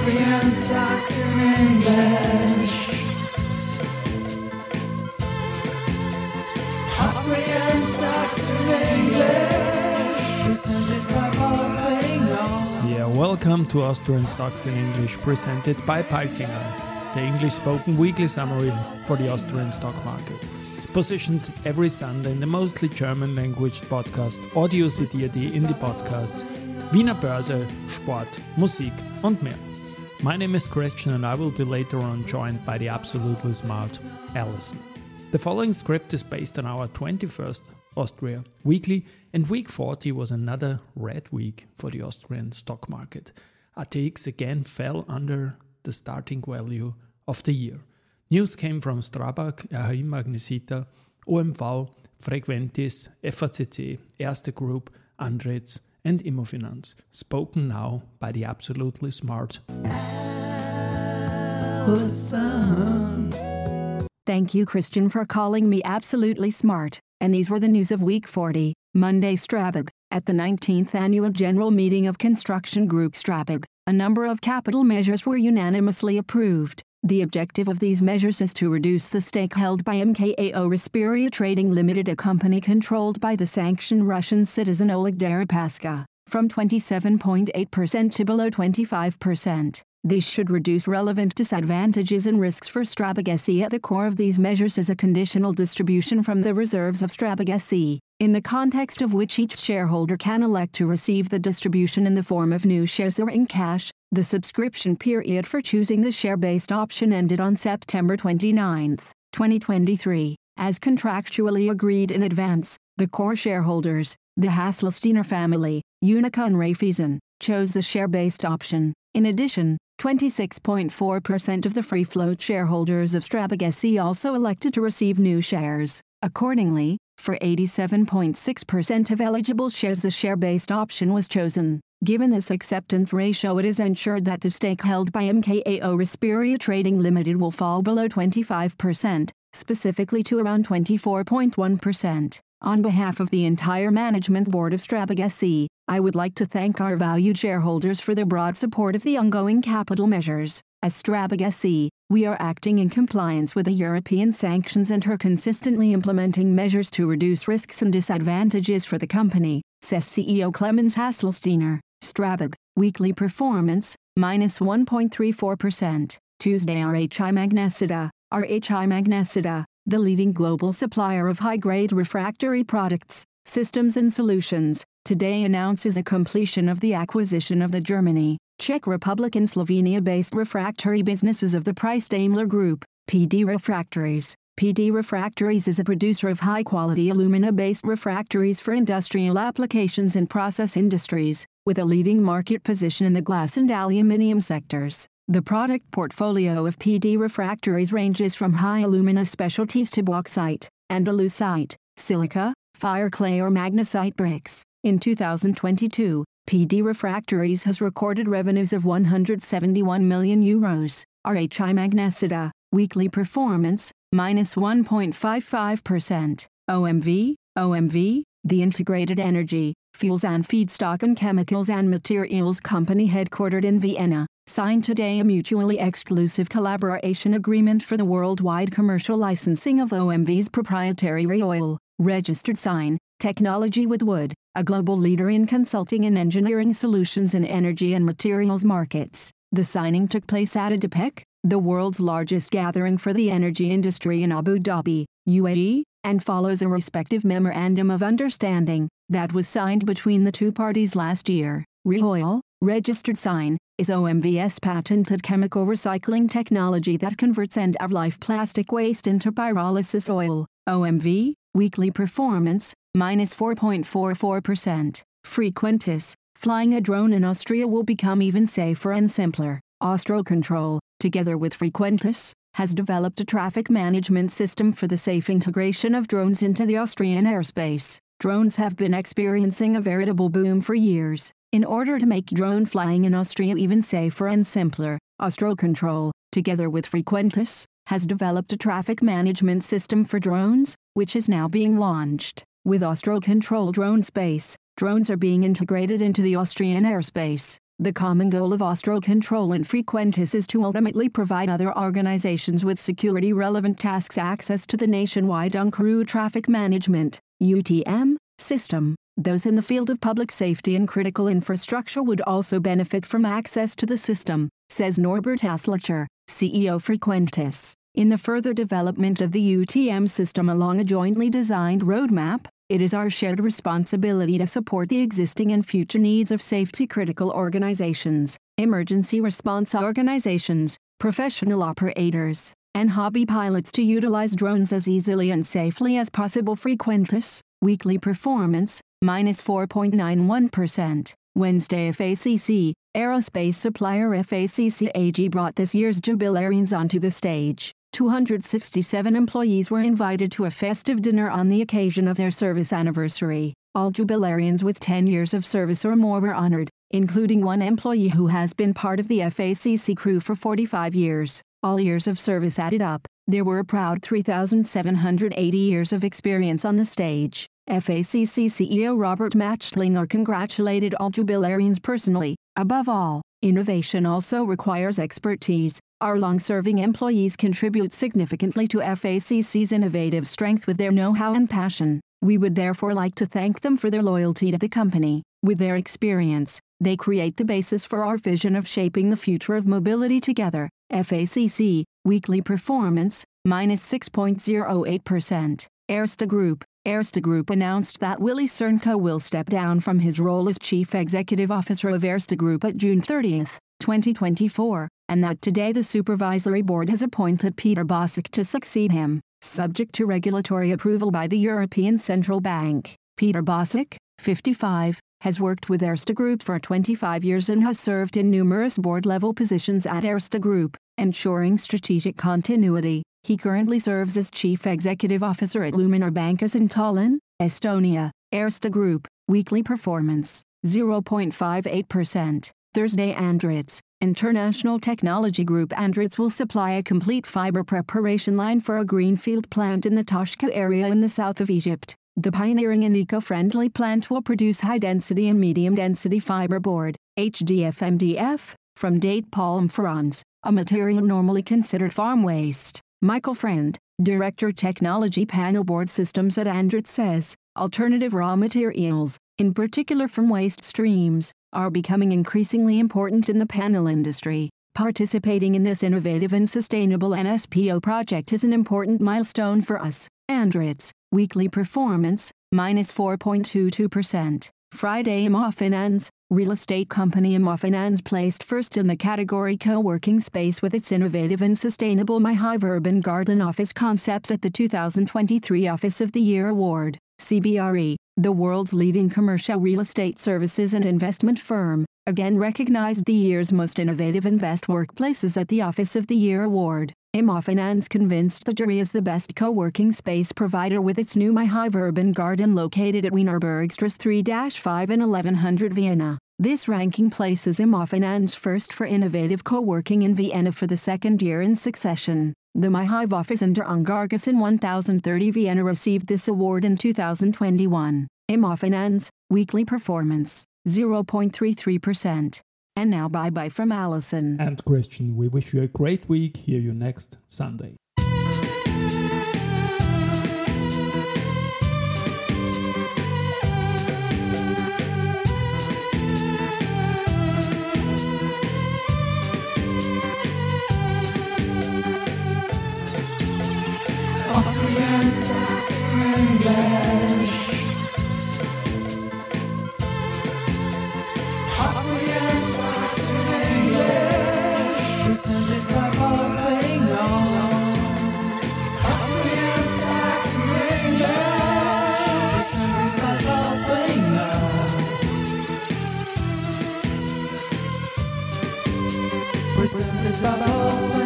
Austrian stocks in English. Austrian stocks in English. Presented by Palfinger. Yeah, welcome to Austrian Stocks in English, presented by Palfinger, the English spoken weekly summary for the Austrian stock market. Positioned every Sunday Indie mostly German language podcast Audio CD in the podcasts Wiener Börse, Sport, Musik und mehr. My name is Christian and I will be later on joined by the absolutely smart Alison. The following script is based on our 21st Austria weekly, and week 40 was another red week for the Austrian stock market. ATX again fell under the starting value of the year. News came from Strabag, RHI Magnesita, OMV, Frequentis, FACC, Erste Group, Andritz, and Immofinanz, spoken now by the absolutely smart Alison. Thank you, Christian, for calling me absolutely smart. And these were the news of week 40, Monday Strabag. At the 19th annual general meeting of Construction Group Strabag, a number of capital measures were unanimously approved. The objective of these measures is to reduce the stake held by MKAO Rasperia Trading Limited, a company controlled by the sanctioned Russian citizen Oleg Deripaska, from 27.8% to below 25%. This should reduce relevant disadvantages and risks for Strabag SE. At the core of these measures is a conditional distribution from the reserves of Strabag SE, in the context of which each shareholder can elect to receive the distribution in the form of new shares or in cash. The subscription period for choosing the share-based option ended on September 29, 2023. As contractually agreed in advance, the core shareholders, the Haselsteiner family, UNIQA and Raiffeisen, chose the share-based option. In addition, 26.4% of the free float shareholders of Strabag SE also elected to receive new shares. Accordingly, for 87.6% of eligible shares the share-based option was chosen. Given this acceptance ratio it is ensured that the stake held by MKAO Rasperia Trading Limited will fall below 25%, specifically to around 24.1%. On behalf of the entire management board of Strabag SE, I would like to thank our valued shareholders for their broad support of the ongoing capital measures. As Strabag SE, we are acting in compliance with the European sanctions and are consistently implementing measures to reduce risks and disadvantages for the company, says CEO Klemens Haselsteiner. Strabag, weekly performance, minus 1.34%. Tuesday RHI Magnesita, RHI Magnesita, the leading global supplier of high-grade refractory products, systems and solutions, today announces the completion of the acquisition of the Germany, Czech Republic and Slovenia-based refractory businesses of the Preiss-Daimler Group, PD Refractories. PD Refractories is a producer of high-quality alumina-based refractories for industrial applications and process industries, with a leading market position in the glass and aluminium sectors. The product portfolio of PD Refractories ranges from high alumina specialties to bauxite, andalusite, silica, fire clay or magnesite bricks. In 2022, PD Refractories has recorded revenues of 171 million euros. RHI Magnesita, weekly performance, minus 1.55%. OMV, OMV, the Integrated Energy, Fuels and Feedstock and Chemicals and Materials Company headquartered in Vienna, signed today a mutually exclusive collaboration agreement for the worldwide commercial licensing of OMV's proprietary ReOil, registered sign, technology with Wood, a global leader in consulting and engineering solutions in energy and materials markets. The signing took place at ADIPEC, the world's largest gathering for the energy industry in Abu Dhabi, UAE, and follows a respective memorandum of understanding that was signed between the two parties last year. ReOil, registered sign, is OMV's patented chemical recycling technology that converts end-of-life plastic waste into pyrolysis oil. OMV, weekly performance, minus 4.44%. Frequentis, flying a drone in Austria will become even safer and simpler. Austrocontrol, together with Frequentis, has developed a traffic management system for the safe integration of drones into the Austrian airspace. Drones have been experiencing a veritable boom for years. In order to make drone flying in Austria even safer and simpler, Austrocontrol, together with Frequentis, has developed a traffic management system for drones, which is now being launched. With Austrocontrol Drone Space, drones are being integrated into the Austrian airspace. The common goal of Austro Control and Frequentis is to ultimately provide other organizations with security relevant tasks access to the nationwide uncrew traffic management UTM system. Those in the field of public safety and critical infrastructure would also benefit from access to the system, says Norbert Haslacher, CEO Frequentis. In the further development of the UTM system along a jointly designed roadmap, it is our shared responsibility to support the existing and future needs of safety critical organizations, emergency response organizations, professional operators, and hobby pilots to utilize drones as easily and safely as possible. Frequentis, weekly performance, minus 4.91%. Wednesday FACC, aerospace supplier FACC AG brought this year's jubilarians onto the stage. 267 employees were invited to a festive dinner on the occasion of their service anniversary. All jubilarians with 10 years of service or more were honored, including one employee who has been part of the FACC crew for 45 years. All years of service added up, there were a proud 3,780 years of experience on the stage. FACC CEO Robert Machtlinger congratulated all jubilarians personally. Above all, innovation also requires expertise, our long-serving employees contribute significantly to FACC's innovative strength with their know-how and passion. We would therefore like to thank them for their loyalty to the company. With their experience, they create the basis for our vision of shaping the future of mobility together. FACC, weekly performance, minus 6.08%. Erste Group, Erste Group announced that Willy Cernko will step down from his role as Chief Executive Officer of Erste Group at June 30, 2024 and that today the Supervisory Board has appointed Peter Bosek to succeed him, subject to regulatory approval by the European Central Bank. Peter Bosek, 55, has worked with Erste Group for 25 years and has served in numerous board-level positions at Erste Group, ensuring strategic continuity. He currently serves as Chief Executive Officer at Luminor Bankas in Tallinn, Estonia. Erste Group, weekly performance, 0.58%. Thursday Andritz, International Technology Group Andritz will supply a complete fiber preparation line for a greenfield plant in the Toshka area in the south of Egypt. The pioneering and eco-friendly plant will produce high-density and medium-density fiber board, HDF-MDF, from date palm fronds, a material normally considered farm waste. Michael Friend, Director Technology Panel Board Systems at Andritz says, alternative raw materials, in particular from waste streams, are becoming increasingly important in the panel industry. Participating in this innovative and sustainable NSPO project is an important milestone for us. Andritz, weekly performance, minus 4.22%. Friday Immofinanz, real estate company Immofinanz placed first in the category co-working space with its innovative and sustainable MyHive Urban Garden office concepts at the 2023 Office of the Year Award. CBRE, the world's leading commercial real estate services and investment firm, again recognized the year's most innovative and best workplaces at the Office of the Year award. Immofinanz convinced the jury is the best co-working space provider with its new MyHive Urban Garden located at Wienerbergstrasse 3-5 in 1100 Vienna. This ranking places Immofinanz first for innovative co-working in Vienna for the second year in succession. The MyHive office in Der Ungargassen 1030 Vienna received this award in 2021. Immofinanz, weekly performance, 0.33%. And now bye bye from Alison. And Christian, we wish you a great week. Hear you next Sunday. English. Listen to Spotify.